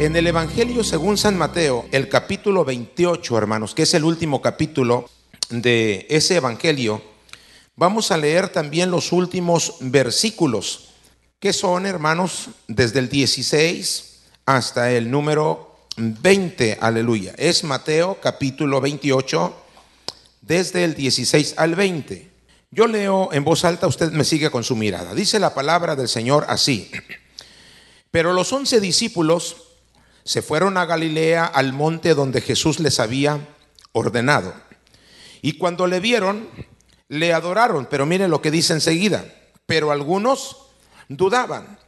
En el Evangelio según San Mateo, el capítulo 28, hermanos, que es el último capítulo de ese Evangelio, vamos a leer también los últimos versículos, que son, hermanos, desde el 16 hasta el número 20, aleluya. Es Mateo capítulo 28, desde el 16 al 20. Yo leo en voz alta, usted me sigue con su mirada. Dice la palabra del Señor así. Pero los once discípulos se fueron a Galilea al monte donde Jesús les había ordenado. Y cuando le vieron, le adoraron, pero mire lo que dice enseguida, pero algunos dudaban.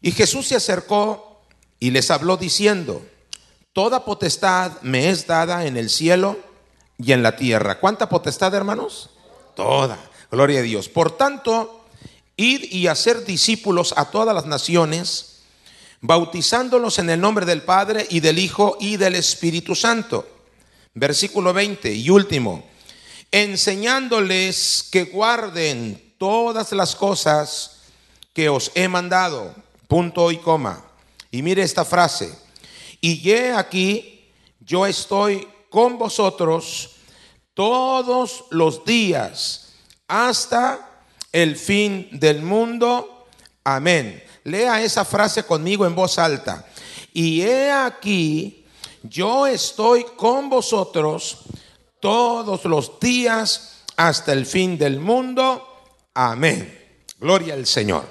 Y Jesús se acercó y les habló diciendo, Toda potestad me es dada en el cielo y en la tierra. ¿Cuánta potestad, hermanos? Toda. Gloria a Dios. Por tanto, id y hacer discípulos a todas las naciones bautizándolos en el nombre del Padre y del Hijo y del Espíritu Santo. Versículo 20 y último, enseñándoles que guarden todas las cosas que os he mandado, punto y coma. Y mire esta frase, y he aquí, yo estoy con vosotros todos los días hasta el fin del mundo. Amén. Lea esa frase conmigo en voz alta. Y he aquí, yo estoy con vosotros todos los días hasta el fin del mundo. Amén. Gloria al Señor.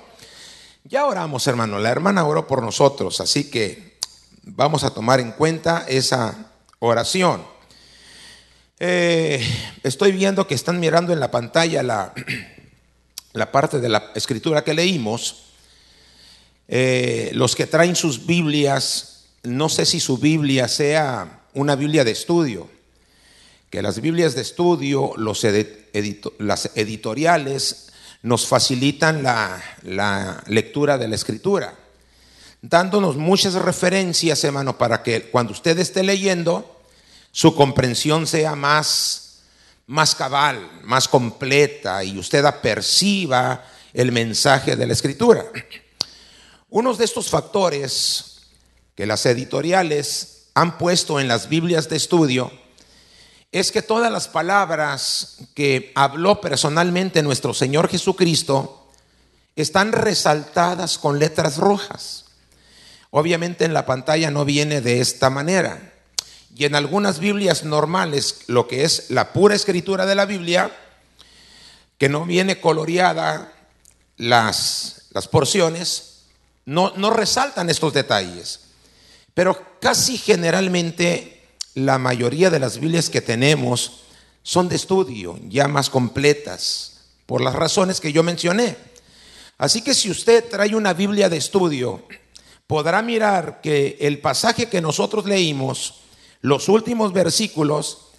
Ya oramos, hermano. La hermana oró por nosotros, así que vamos a tomar en cuenta esa oración. Eh, estoy viendo que están mirando en la pantalla la, la parte de la escritura que leímos. Eh, los que traen sus Biblias, no sé si su Biblia sea una Biblia de estudio, que las Biblias de estudio, las editoriales, nos facilitan la, la lectura de la Escritura, dándonos muchas referencias, hermano, para que cuando usted esté leyendo, su comprensión sea más, más cabal, más completa y usted aperciba el mensaje de la Escritura. Uno de estos factores que las editoriales han puesto en las Biblias de estudio es que todas las palabras que habló personalmente nuestro Señor Jesucristo están resaltadas con letras rojas. Obviamente en la pantalla no viene de esta manera. Y en algunas Biblias normales, lo que es la pura escritura de la Biblia, que no viene coloreada las, las porciones, no, no resaltan estos detalles. Pero casi generalmente la mayoría de las Biblias que tenemos son de estudio, ya más completas, por las razones que yo mencioné. Así que si usted trae una Biblia de estudio, podrá mirar que el pasaje que nosotros leímos, los últimos versículos,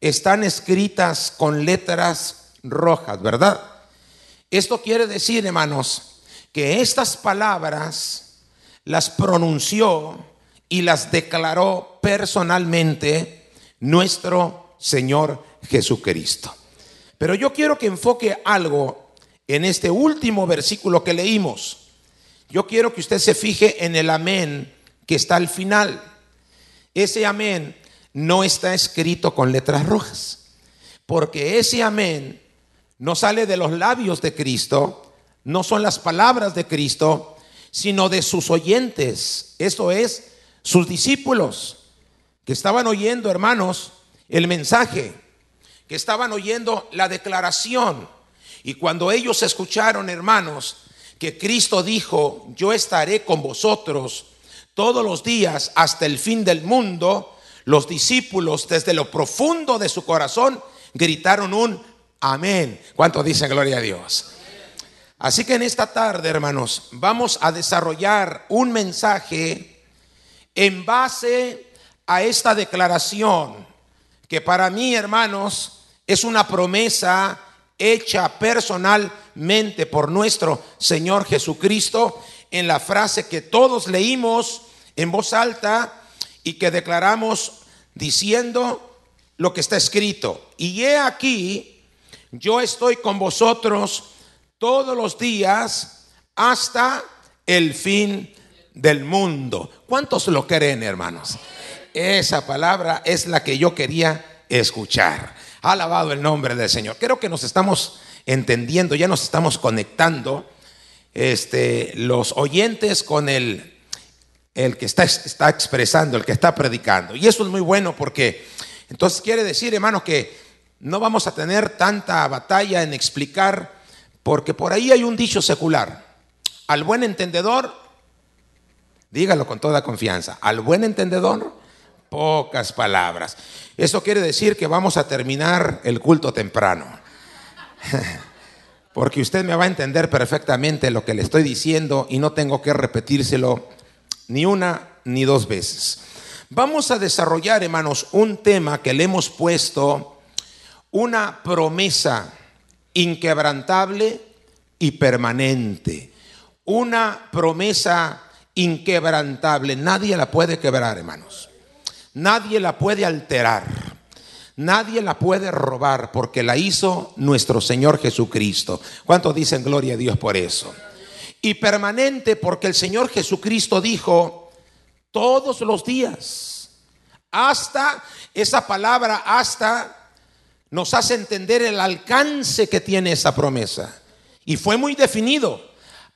están escritas con letras rojas, ¿verdad? Esto quiere decir, hermanos, que estas palabras las pronunció y las declaró personalmente nuestro Señor Jesucristo. Pero yo quiero que enfoque algo en este último versículo que leímos. Yo quiero que usted se fije en el amén que está al final. Ese amén no está escrito con letras rojas, porque ese amén no sale de los labios de Cristo, no son las palabras de Cristo, sino de sus oyentes, esto es, sus discípulos, que estaban oyendo, hermanos, el mensaje, que estaban oyendo la declaración. Y cuando ellos escucharon, hermanos, que Cristo dijo, yo estaré con vosotros todos los días hasta el fin del mundo, los discípulos desde lo profundo de su corazón gritaron un amén. ¿Cuánto dicen gloria a Dios? Así que en esta tarde, hermanos, vamos a desarrollar un mensaje en base a esta declaración, que para mí, hermanos, es una promesa hecha personalmente por nuestro Señor Jesucristo en la frase que todos leímos en voz alta y que declaramos diciendo lo que está escrito. Y he aquí, yo estoy con vosotros todos los días hasta el fin del mundo. ¿Cuántos lo creen, hermanos? Esa palabra es la que yo quería escuchar. Alabado el nombre del Señor. Creo que nos estamos entendiendo, ya nos estamos conectando este, los oyentes con el, el que está, está expresando, el que está predicando. Y eso es muy bueno porque entonces quiere decir, hermano, que no vamos a tener tanta batalla en explicar, porque por ahí hay un dicho secular. Al buen entendedor, dígalo con toda confianza, al buen entendedor, pocas palabras. Eso quiere decir que vamos a terminar el culto temprano. porque usted me va a entender perfectamente lo que le estoy diciendo y no tengo que repetírselo ni una ni dos veces. Vamos a desarrollar, hermanos, un tema que le hemos puesto una promesa inquebrantable y permanente. Una promesa inquebrantable. Nadie la puede quebrar, hermanos. Nadie la puede alterar. Nadie la puede robar porque la hizo nuestro Señor Jesucristo. ¿Cuántos dicen gloria a Dios por eso? Y permanente porque el Señor Jesucristo dijo todos los días. Hasta esa palabra, hasta nos hace entender el alcance que tiene esa promesa. Y fue muy definido.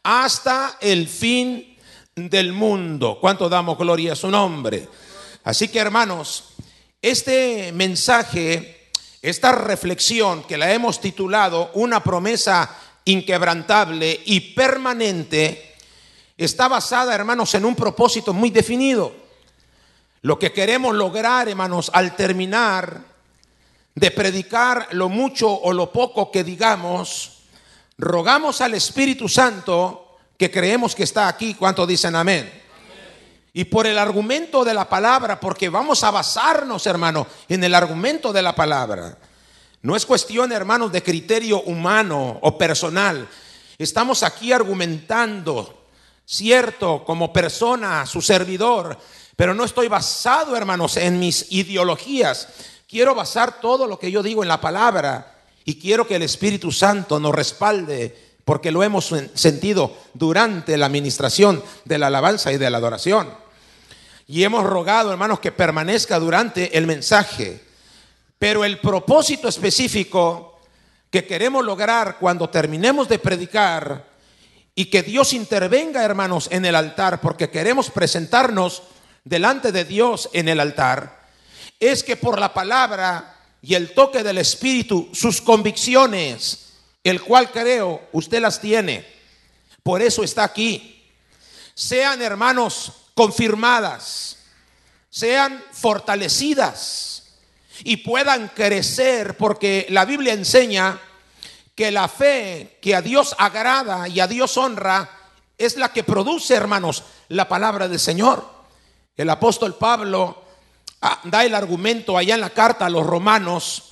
Hasta el fin del mundo. ¿Cuánto damos gloria a su nombre? Así que hermanos, este mensaje, esta reflexión que la hemos titulado Una promesa inquebrantable y permanente, está basada, hermanos, en un propósito muy definido. Lo que queremos lograr, hermanos, al terminar de predicar lo mucho o lo poco que digamos, rogamos al Espíritu Santo que creemos que está aquí. ¿Cuánto dicen amén? Y por el argumento de la palabra, porque vamos a basarnos, hermano, en el argumento de la palabra. No es cuestión, hermanos, de criterio humano o personal. Estamos aquí argumentando, cierto, como persona, su servidor, pero no estoy basado, hermanos, en mis ideologías. Quiero basar todo lo que yo digo en la palabra y quiero que el Espíritu Santo nos respalde porque lo hemos sentido durante la administración de la alabanza y de la adoración. Y hemos rogado, hermanos, que permanezca durante el mensaje. Pero el propósito específico que queremos lograr cuando terminemos de predicar y que Dios intervenga, hermanos, en el altar, porque queremos presentarnos delante de Dios en el altar, es que por la palabra y el toque del Espíritu, sus convicciones, el cual creo usted las tiene. Por eso está aquí. Sean hermanos confirmadas, sean fortalecidas y puedan crecer porque la Biblia enseña que la fe que a Dios agrada y a Dios honra es la que produce, hermanos, la palabra del Señor. El apóstol Pablo ah, da el argumento allá en la carta a los romanos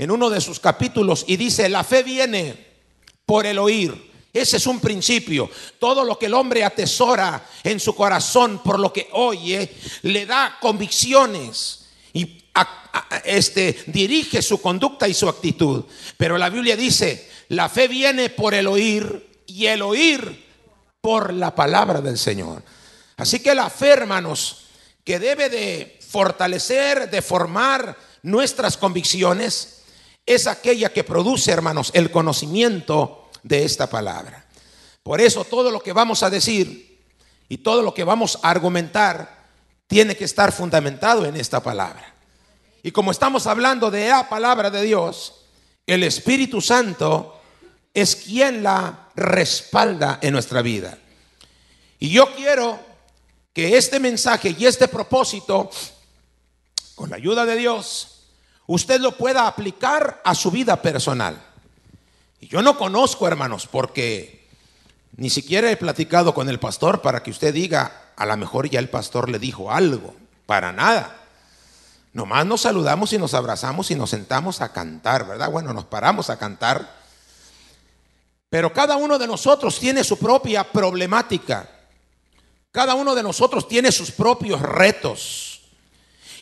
en uno de sus capítulos y dice, la fe viene por el oír. Ese es un principio. Todo lo que el hombre atesora en su corazón por lo que oye, le da convicciones y este, dirige su conducta y su actitud. Pero la Biblia dice, la fe viene por el oír y el oír por la palabra del Señor. Así que la fe, hermanos, que debe de fortalecer, de formar nuestras convicciones, es aquella que produce, hermanos, el conocimiento de esta palabra. Por eso todo lo que vamos a decir y todo lo que vamos a argumentar tiene que estar fundamentado en esta palabra. Y como estamos hablando de la palabra de Dios, el Espíritu Santo es quien la respalda en nuestra vida. Y yo quiero que este mensaje y este propósito, con la ayuda de Dios, usted lo pueda aplicar a su vida personal. Y yo no conozco, hermanos, porque ni siquiera he platicado con el pastor para que usted diga, a lo mejor ya el pastor le dijo algo, para nada. Nomás nos saludamos y nos abrazamos y nos sentamos a cantar, ¿verdad? Bueno, nos paramos a cantar. Pero cada uno de nosotros tiene su propia problemática. Cada uno de nosotros tiene sus propios retos.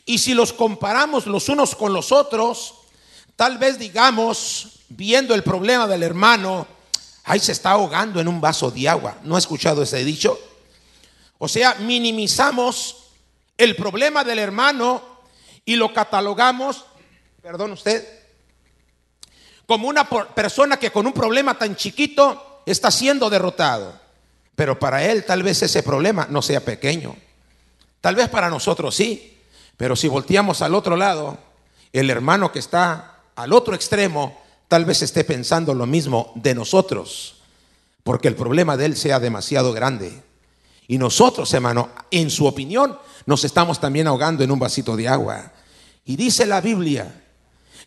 Y si los comparamos los unos con los otros, tal vez digamos, viendo el problema del hermano, ahí se está ahogando en un vaso de agua. ¿No ha escuchado ese dicho? O sea, minimizamos el problema del hermano y lo catalogamos, perdón usted, como una persona que con un problema tan chiquito está siendo derrotado. Pero para él tal vez ese problema no sea pequeño. Tal vez para nosotros sí. Pero si volteamos al otro lado, el hermano que está al otro extremo tal vez esté pensando lo mismo de nosotros. Porque el problema de él sea demasiado grande. Y nosotros, hermano, en su opinión, nos estamos también ahogando en un vasito de agua. Y dice la Biblia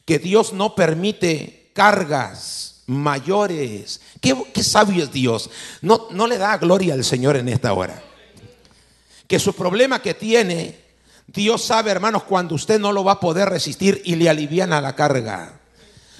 que Dios no permite cargas mayores. Qué, sabio es Dios. No, no le da gloria al Señor en esta hora. Que su problema que tiene, Dios sabe, hermanos, cuando usted no lo va a poder resistir y le aliviana la carga.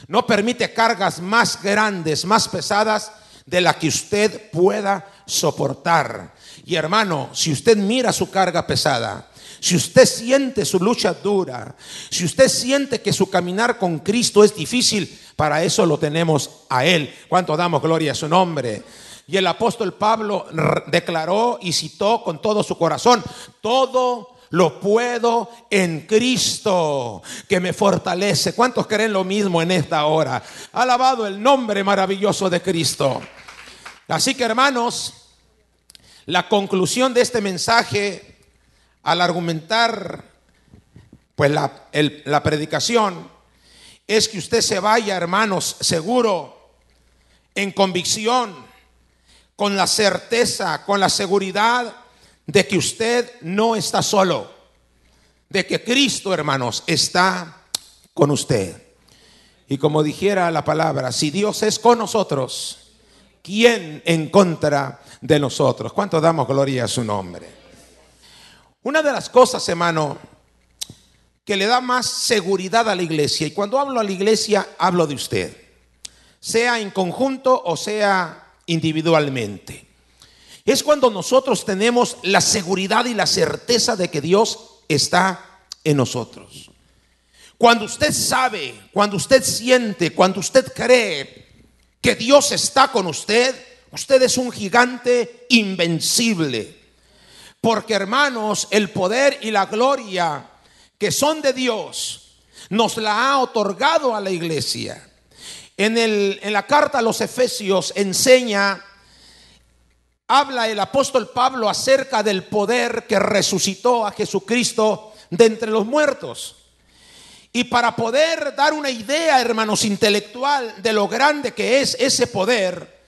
No permite cargas más grandes, más pesadas de las que usted pueda soportar. Y hermano, si usted mira su carga pesada, si usted siente su lucha dura, si usted siente que su caminar con Cristo es difícil, para eso lo tenemos a Él. ¿Cuánto damos gloria a su nombre? Y el apóstol Pablo declaró y citó con todo su corazón, todo lo puedo en Cristo que me fortalece. ¿Cuántos creen lo mismo en esta hora? Alabado el nombre maravilloso de Cristo. Así que hermanos, la conclusión de este mensaje, al argumentar pues la, la predicación, es que usted se vaya, hermanos, seguro, en convicción, con la certeza, con la seguridad de que usted no está solo, de que Cristo, hermanos, está con usted. Y como dijera la palabra, si Dios es con nosotros, ¿quién en contra de nosotros? ¿Cuánto damos gloria a su nombre? Una de las cosas, hermano, que le da más seguridad a la iglesia, y cuando hablo a la iglesia, hablo de usted, sea en conjunto o sea individualmente, es cuando nosotros tenemos la seguridad y la certeza de que Dios está en nosotros. Cuando usted sabe, cuando usted siente, cuando usted cree que Dios está con usted, usted es un gigante invencible. Porque hermanos, el poder y la gloria que son de Dios nos la ha otorgado a la iglesia. En, el, en la carta a los Efesios enseña, habla el apóstol Pablo acerca del poder que resucitó a Jesucristo de entre los muertos. Y para poder dar una idea, hermanos, intelectual de lo grande que es ese poder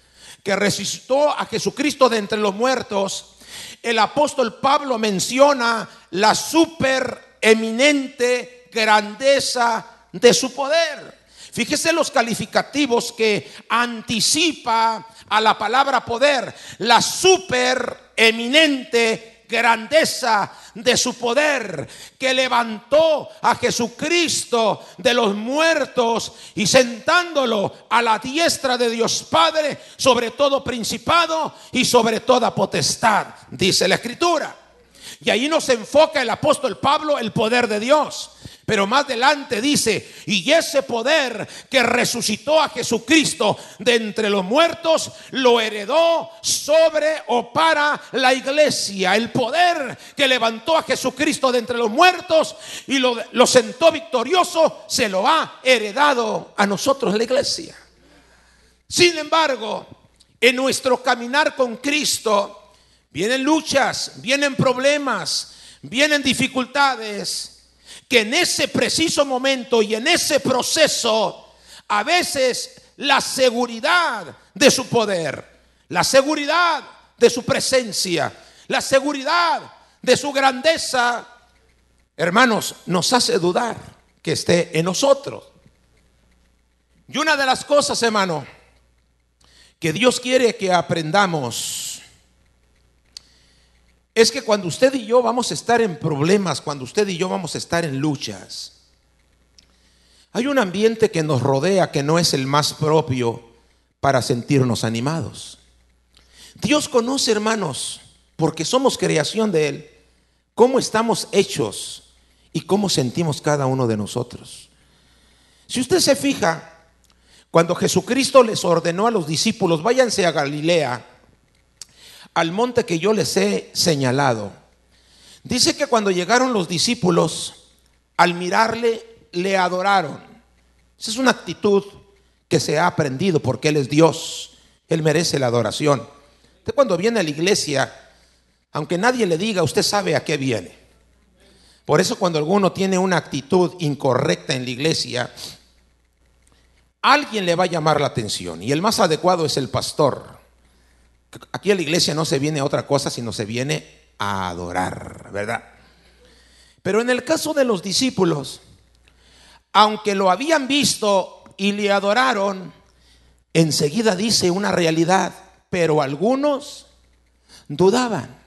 que resucitó a Jesucristo de entre los muertos, el apóstol Pablo menciona la super eminente grandeza de su poder. Fíjese los calificativos que anticipa a la palabra poder, la super eminente grandeza de su poder, que levantó a Jesucristo de los muertos y sentándolo a la diestra de Dios Padre sobre todo principado y sobre toda potestad, dice la escritura. Y ahí nos enfoca el apóstol Pablo el poder de Dios. Pero más adelante dice, y ese poder que resucitó a Jesucristo de entre los muertos, lo heredó sobre o para la iglesia. El poder que levantó a Jesucristo de entre los muertos y lo, sentó victorioso, se lo ha heredado a nosotros la iglesia. Sin embargo, en nuestro caminar con Cristo, vienen luchas, vienen problemas, vienen dificultades que en ese preciso momento y en ese proceso, a veces la seguridad de su poder, la seguridad de su presencia, la seguridad de su grandeza, hermanos, nos hace dudar que esté en nosotros. Y una de las cosas, hermano, que Dios quiere que aprendamos es que cuando usted y yo vamos a estar en problemas, cuando usted y yo vamos a estar en luchas, hay un ambiente que nos rodea que no es el más propio para sentirnos animados. Dios conoce, hermanos, porque somos creación de Él, cómo estamos hechos y cómo sentimos cada uno de nosotros. Si usted se fija, cuando Jesucristo les ordenó a los discípulos, váyanse a Galilea, al monte que yo les he señalado. Dice que cuando llegaron los discípulos, al mirarle, le adoraron. Esa es una actitud que se ha aprendido porque Él es Dios. Él merece la adoración. Usted cuando viene a la iglesia, aunque nadie le diga, usted sabe a qué viene. Por eso cuando alguno tiene una actitud incorrecta en la iglesia, alguien le va a llamar la atención y el más adecuado es el pastor. Aquí a la iglesia no se viene a otra cosa, sino se viene a adorar, ¿verdad? Pero en el caso de los discípulos, aunque lo habían visto y le adoraron, enseguida dice una realidad, pero algunos dudaban.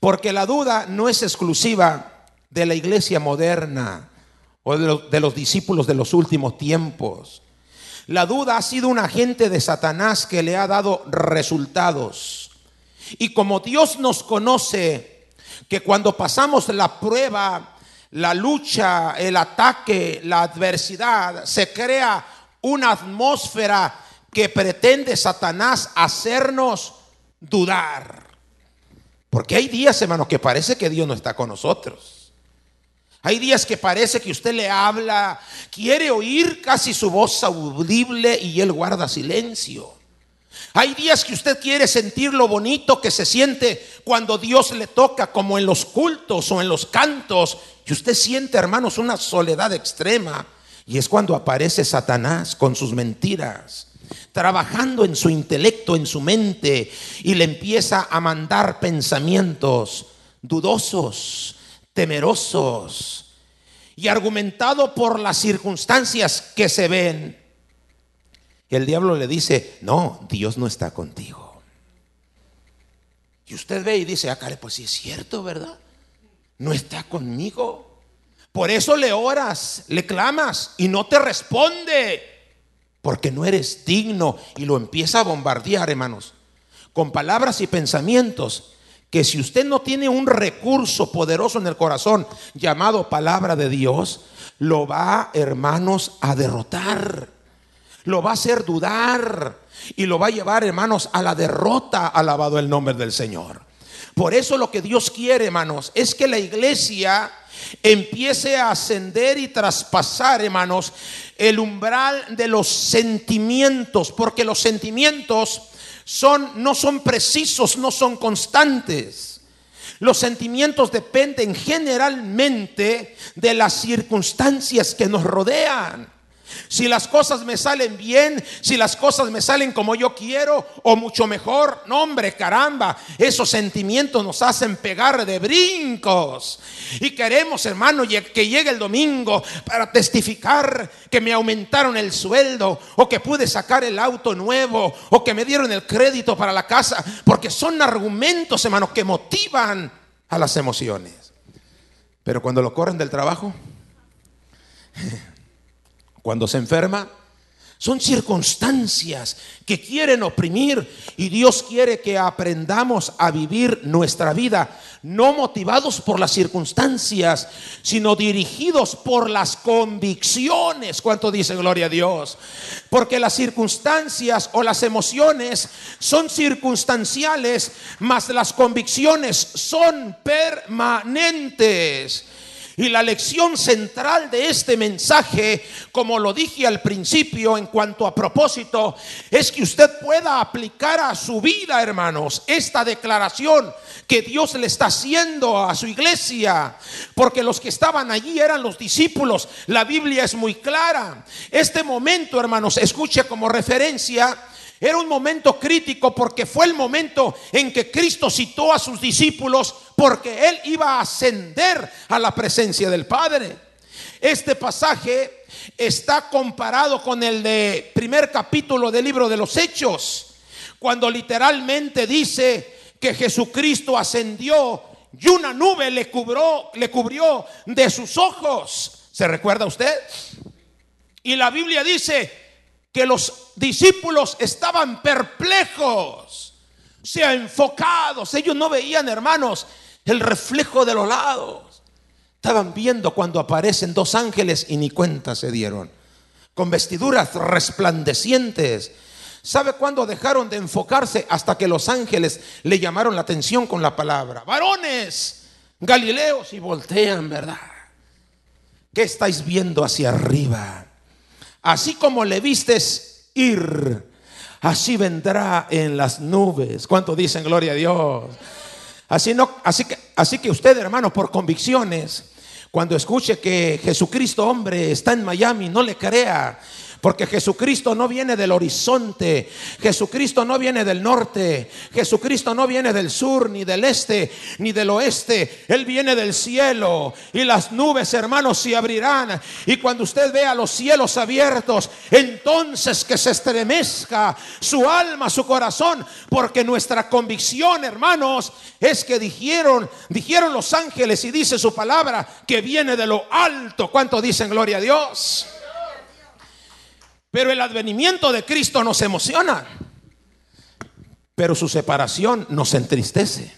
Porque la duda no es exclusiva de la iglesia moderna o de los, discípulos de los últimos tiempos. La duda ha sido un agente de Satanás que le ha dado resultados. Y como Dios nos conoce, que cuando pasamos la prueba, la lucha, el ataque, la adversidad, se crea una atmósfera que pretende Satanás hacernos dudar. Porque hay días, hermanos, que parece que Dios no está con nosotros. Hay días que parece que usted le habla, quiere oír casi su voz audible y él guarda silencio. Hay días que usted quiere sentir lo bonito que se siente cuando Dios le toca, como en los cultos o en los cantos, y usted siente, hermanos, una soledad extrema. Y es cuando aparece Satanás con sus mentiras, trabajando en su intelecto, en su mente, y le empieza a mandar pensamientos dudosos, temerosos y argumentado por las circunstancias que se ven. el diablo le dice, no, Dios no está contigo. Y usted ve y dice, ah, pues sí es cierto, ¿verdad? No está conmigo. Por eso le oras, le clamas y no te responde. Porque no eres digno. Y lo empieza a bombardear, hermanos. Con palabras y pensamientos que si usted no tiene un recurso poderoso en el corazón llamado palabra de Dios, lo va, hermanos, a derrotar. Lo va a hacer dudar y lo va a llevar, hermanos, a la derrota, alabado el nombre del Señor. Por eso lo que Dios quiere, hermanos, es que la iglesia empiece a ascender y traspasar, hermanos, el umbral de los sentimientos, porque los sentimientos son, no son precisos, no son constantes. Los sentimientos dependen generalmente de las circunstancias que nos rodean. Si las cosas me salen bien, si las cosas me salen como yo quiero o mucho mejor, no hombre, caramba, esos sentimientos nos hacen pegar de brincos. Y queremos, hermano, que llegue el domingo para testificar que me aumentaron el sueldo o que pude sacar el auto nuevo o que me dieron el crédito para la casa, porque son argumentos, hermano, que motivan a las emociones. Pero cuando lo corren del trabajo, cuando se enferma, son circunstancias que quieren oprimir y Dios quiere que aprendamos a vivir nuestra vida no motivados por las circunstancias, sino dirigidos por las convicciones. ¿Cuánto dice gloria a Dios? Porque las circunstancias o las emociones son circunstanciales, mas las convicciones son permanentes. Y la lección central de este mensaje, como lo dije al principio en cuanto a propósito, es que usted pueda aplicar a su vida, hermanos, esta declaración que Dios le está haciendo a su iglesia. Porque los que estaban allí eran los discípulos. La Biblia es muy clara. Este momento, hermanos, escuche como referencia era un momento crítico porque fue el momento en que Cristo citó a sus discípulos porque Él iba a ascender a la presencia del Padre. Este pasaje está comparado con el de primer capítulo del libro de los Hechos, cuando literalmente dice que Jesucristo ascendió y una nube le cubrió, le cubrió de sus ojos. ¿Se recuerda usted? Y la Biblia dice que los discípulos estaban perplejos, o sea, enfocados. Ellos no veían, hermanos, el reflejo de los lados. Estaban viendo cuando aparecen dos ángeles y ni cuenta se dieron. Con vestiduras resplandecientes, ¿Sabe cuándo dejaron de enfocarse? Hasta que los ángeles le llamaron la atención con la palabra. Varones, Galileos y voltean, ¿verdad? ¿Qué estáis viendo hacia arriba? Así como le vistes ir, así vendrá en las nubes. ¿Cuánto dicen gloria a Dios? Así, no, así, que, así que usted, hermano, por convicciones, cuando escuche que Jesucristo, hombre, está en Miami, no le crea. Porque Jesucristo no viene del horizonte, Jesucristo no viene del norte, Jesucristo no viene del sur, ni del este, ni del oeste. Él viene del cielo. Y las nubes, hermanos, se abrirán. Y cuando usted vea los cielos abiertos, entonces que se estremezca su alma, su corazón. Porque nuestra convicción, hermanos, es que dijeron, dijeron los ángeles y dice su palabra que viene de lo alto. ¿Cuánto dicen gloria a Dios? Pero el advenimiento de Cristo nos emociona. Pero su separación nos entristece.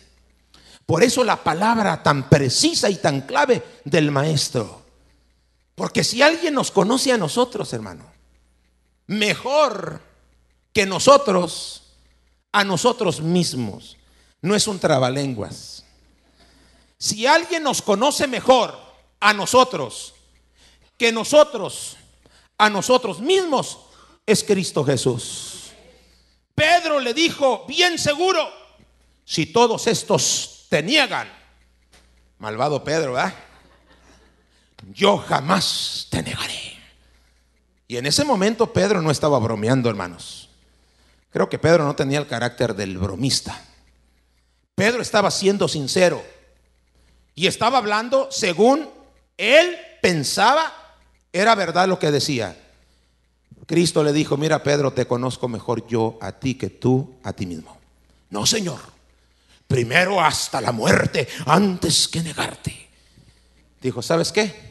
Por eso la palabra tan precisa y tan clave del maestro. Porque si alguien nos conoce a nosotros, hermano, mejor que nosotros, a nosotros mismos, no es un trabalenguas. Si alguien nos conoce mejor a nosotros que nosotros a nosotros mismos es Cristo Jesús. Pedro le dijo, bien seguro, si todos estos te niegan, malvado Pedro, ¿verdad? Yo jamás te negaré. Y en ese momento Pedro no estaba bromeando, hermanos. Creo que Pedro no tenía el carácter del bromista. Pedro estaba siendo sincero y estaba hablando según él pensaba era verdad lo que decía. Cristo le dijo, mira Pedro, te conozco mejor yo a ti que tú a ti mismo. No, Señor. Primero hasta la muerte, antes que negarte. Dijo, ¿sabes qué?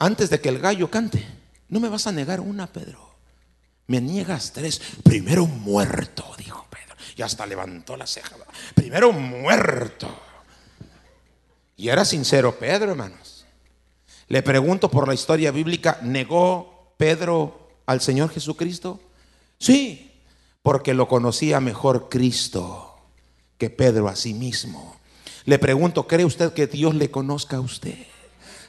Antes de que el gallo cante, no me vas a negar una, Pedro. Me niegas tres. Primero muerto, dijo Pedro. Y hasta levantó la ceja. Primero muerto. Y era sincero Pedro, hermanos. Le pregunto por la historia bíblica, ¿negó Pedro al Señor Jesucristo? Sí, porque lo conocía mejor Cristo que Pedro a sí mismo. Le pregunto, ¿cree usted que Dios le conozca a usted?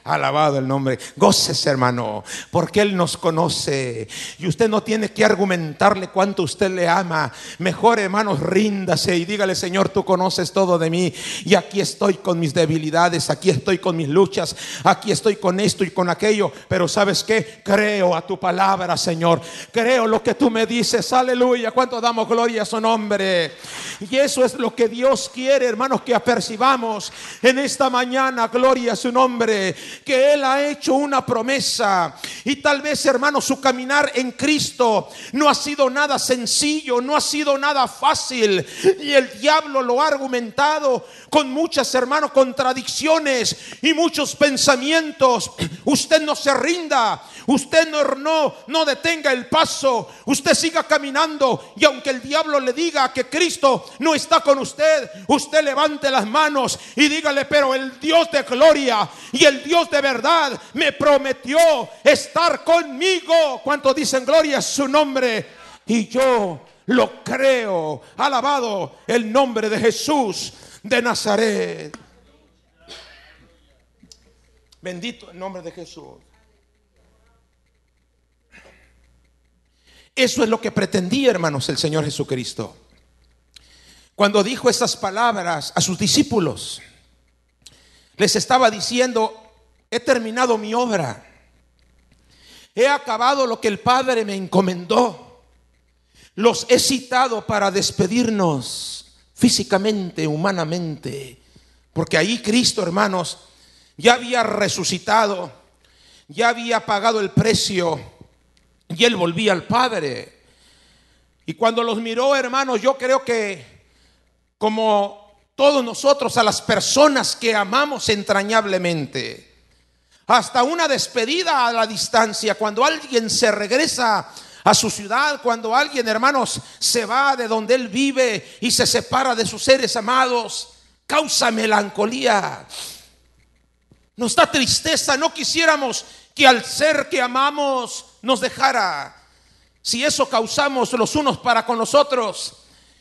Alabado el nombre. Goces, hermano, porque Él nos conoce. Y usted no tiene que argumentarle cuánto usted le ama. Mejor, hermanos, ríndase y dígale, Señor, tú conoces todo de mí. Y aquí estoy con mis debilidades, aquí estoy con mis luchas, aquí estoy con esto y con aquello. Pero ¿sabes qué? Creo a tu palabra, Señor. Creo lo que tú me dices. Aleluya. ¿Cuánto damos gloria a su nombre? Y eso es lo que Dios quiere, hermanos, que apercibamos en esta mañana. Gloria a su nombre que Él ha hecho una promesa. Y tal vez, hermano, su caminar en Cristo no ha sido nada sencillo, no ha sido nada fácil. Y el diablo lo ha argumentado con muchas, hermanos, contradicciones y muchos pensamientos. Usted no se rinda, usted no, no, no detenga el paso, usted siga caminando. Y aunque el diablo le diga que Cristo no está con usted, usted levante las manos y dígale, pero el Dios de gloria y el Dios de verdad me prometió estar conmigo. ¿Cuánto dicen gloria a su nombre? Y yo lo creo. Alabado el nombre de Jesús de Nazaret. Bendito el nombre de Jesús. Eso es lo que pretendía, hermanos, el Señor Jesucristo. Cuando dijo esas palabras a sus discípulos, les estaba diciendo, he terminado mi obra. He acabado lo que el Padre me encomendó. Los he citado para despedirnos físicamente, humanamente. Porque ahí Cristo, hermanos, ya había resucitado, ya había pagado el precio y él volvía al Padre. Y cuando los miró, hermanos, yo creo que como todos nosotros, a las personas que amamos entrañablemente, hasta una despedida a la distancia, cuando alguien se regresa a su ciudad, cuando alguien, hermanos, se va de donde él vive y se separa de sus seres amados, causa melancolía. Nos da tristeza, no quisiéramos que al ser que amamos nos dejara. Si eso causamos los unos para con los otros,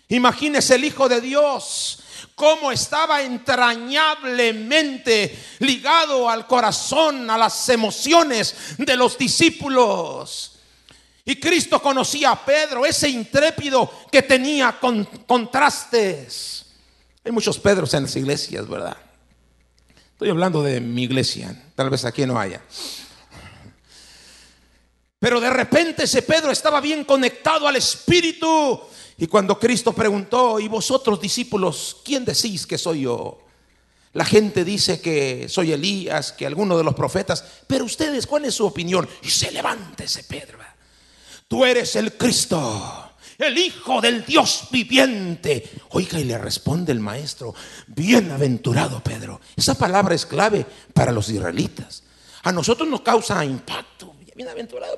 imagínese el Hijo de Dios, cómo estaba entrañablemente ligado al corazón, a las emociones de los discípulos. Y Cristo conocía a Pedro, ese intrépido que tenía con, contrastes. Hay muchos Pedros en las iglesias, ¿verdad? Estoy hablando de mi iglesia, tal vez aquí no haya. Pero de repente ese Pedro estaba bien conectado al Espíritu. Y cuando Cristo preguntó, ¿y vosotros discípulos, quién decís que soy yo? La gente dice que soy Elías, que alguno de los profetas, pero ustedes, ¿cuál es su opinión? Y se levanta ese Pedro. Tú eres el Cristo, el Hijo del Dios viviente. Oiga, y le responde el maestro, bienaventurado Pedro. Esa palabra es clave para los israelitas. A nosotros nos causa impacto. Bienaventurado.